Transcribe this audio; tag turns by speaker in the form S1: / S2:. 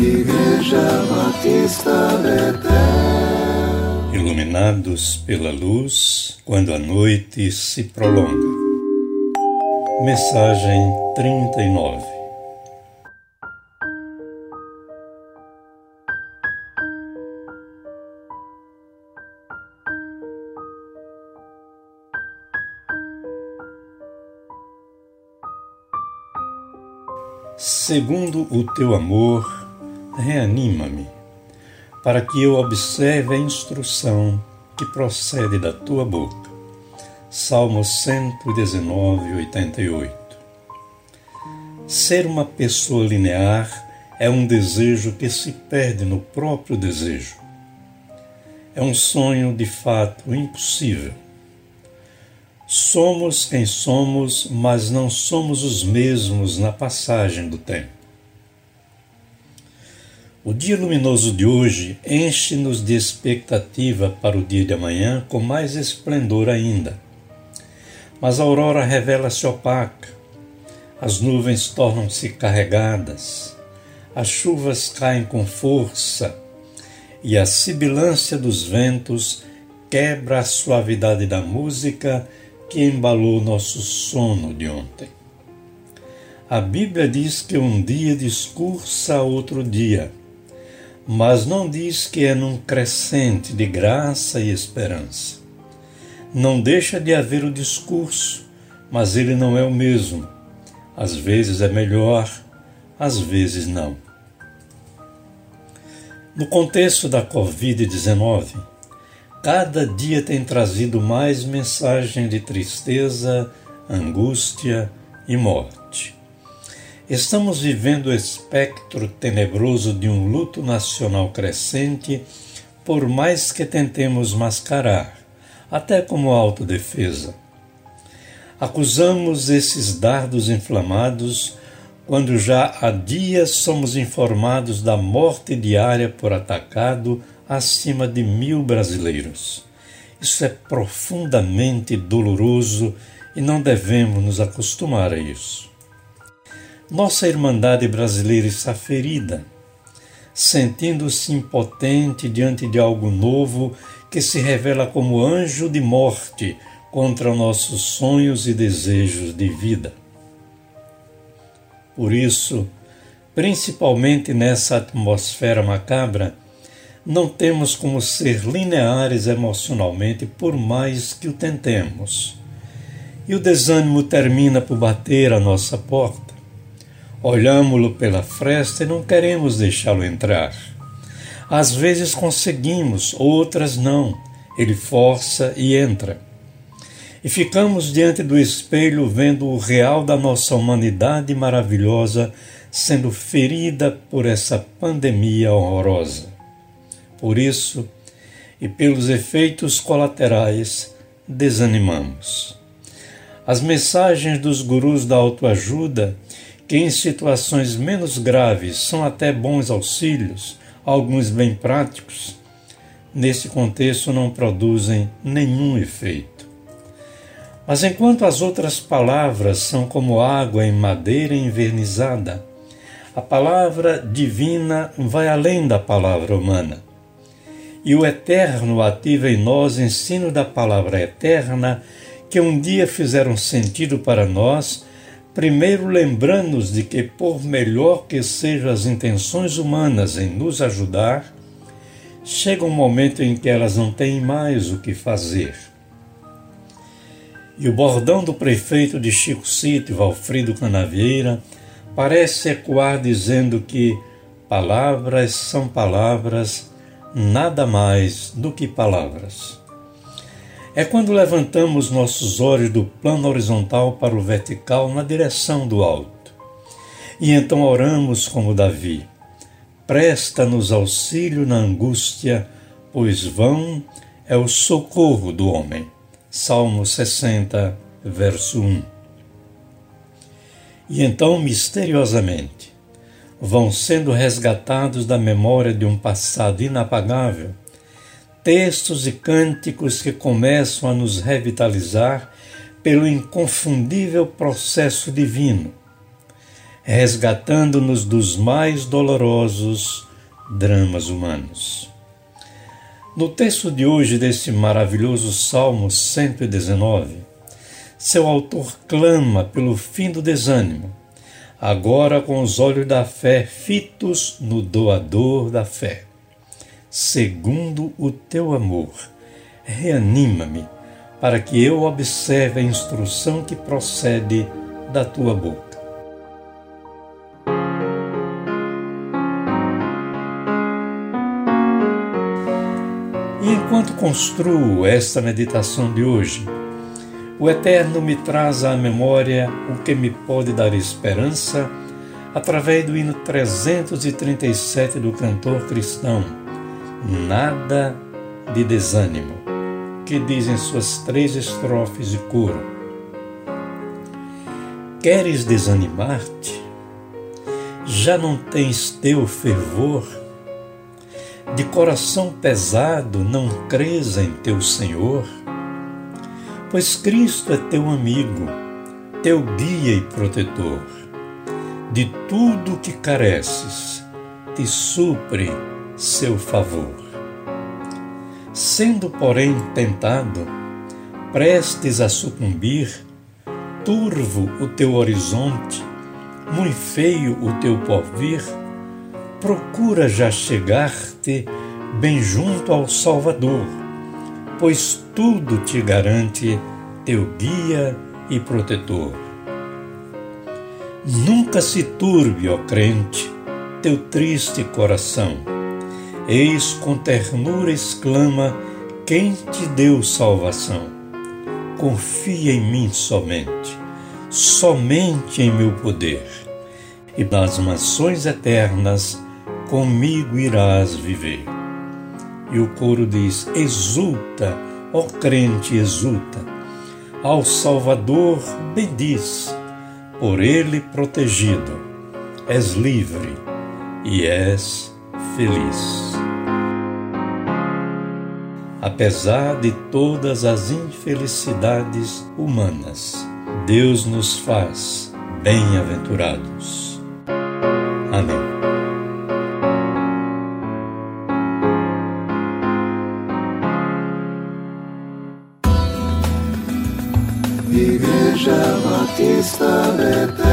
S1: Igreja Batista Betel.
S2: Iluminados pela luz, quando a noite se prolonga. Mensagem 39 Segundo o teu amor, reanima-me, para que eu observe a instrução que procede da tua boca. Salmo 119, 88. Ser uma pessoa linear é um desejo que se perde no próprio desejo. É um sonho de fato impossível Somos quem somos, mas não somos os mesmos na passagem do tempo. O dia luminoso de hoje enche-nos de expectativa para o dia de amanhã com mais esplendor ainda. Mas a aurora revela-se opaca, as nuvens tornam-se carregadas, as chuvas caem com força e a sibilância dos ventos quebra a suavidade da música que embalou nosso sono de ontem. A Bíblia diz que um dia discursa outro dia, mas não diz que é num crescente de graça e esperança. Não deixa de haver o discurso, mas ele não é o mesmo. Às vezes é melhor, às vezes não. No contexto da Covid-19, Cada dia tem trazido mais mensagem de tristeza, angústia e morte. Estamos vivendo o espectro tenebroso de um luto nacional crescente, por mais que tentemos mascarar, até como autodefesa. Acusamos esses dardos inflamados quando já há dias somos informados da morte diária por atacado acima de mil brasileiros. Isso é profundamente doloroso e não devemos nos acostumar a isso. Nossa Irmandade brasileira está ferida, sentindo-se impotente diante de algo novo que se revela como anjo de morte contra nossos sonhos e desejos de vida. Por isso, principalmente nessa atmosfera macabra, não temos como ser lineares emocionalmente por mais que o tentemos. E o desânimo termina por bater à nossa porta. Olhamos-lo pela fresta e não queremos deixá-lo entrar. Às vezes conseguimos, outras não. Ele força e entra. E ficamos diante do espelho vendo o real da nossa humanidade maravilhosa sendo ferida por essa pandemia horrorosa. Por isso, e pelos efeitos colaterais, desanimamos. As mensagens dos gurus da autoajuda, que em situações menos graves são até bons auxílios, alguns bem práticos, nesse contexto não produzem nenhum efeito. Mas enquanto as outras palavras são como água em madeira envernizada, a palavra divina vai além da palavra humana e o Eterno ativa em nós ensino da palavra eterna que um dia fizeram sentido para nós, primeiro lembrando-nos de que, por melhor que sejam as intenções humanas em nos ajudar, chega um momento em que elas não têm mais o que fazer. E o bordão do prefeito de Chico City, Valfrido Canavieira, parece ecoar dizendo que palavras são palavras nada mais do que palavras. É quando levantamos nossos olhos do plano horizontal para o vertical na direção do alto. E então oramos como Davi: Presta-nos auxílio na angústia, pois vão é o socorro do homem. Salmo 60, verso 1. E então, misteriosamente, vão sendo resgatados da memória de um passado inapagável, textos e cânticos que começam a nos revitalizar pelo inconfundível processo divino. resgatando-nos dos mais dolorosos dramas humanos. No texto de hoje desse maravilhoso Salmo 119, seu autor clama pelo fim do desânimo, agora com os olhos da fé fitos no doador da fé. Segundo o teu amor, reanima-me, para que eu observe a instrução que procede da tua boca. E enquanto construo esta meditação de hoje, o Eterno me traz à memória o que me pode dar esperança através do hino 337 do cantor cristão, Nada de Desânimo, que diz em suas três estrofes de coro: Queres desanimar-te? Já não tens teu fervor? De coração pesado não crês em teu Senhor? Pois Cristo é teu amigo, teu guia e protetor. De tudo que careces, te supre seu favor. Sendo, porém, tentado, prestes a sucumbir, turvo o teu horizonte, muito feio o teu porvir, procura já chegar-te bem junto ao Salvador, pois tudo te garante teu guia e protetor. Nunca se turbe, ó crente, teu triste coração. Eis com ternura exclama quem te deu salvação. Confia em mim somente, somente em meu poder, e nas mansões eternas comigo irás viver. E o coro diz: Exulta, ó crente, exulta, ao Salvador bendiz, por ele protegido, és livre e és feliz. Apesar de todas as infelicidades humanas, Deus nos faz bem-aventurados. Amém.
S1: Igreja Batista Betel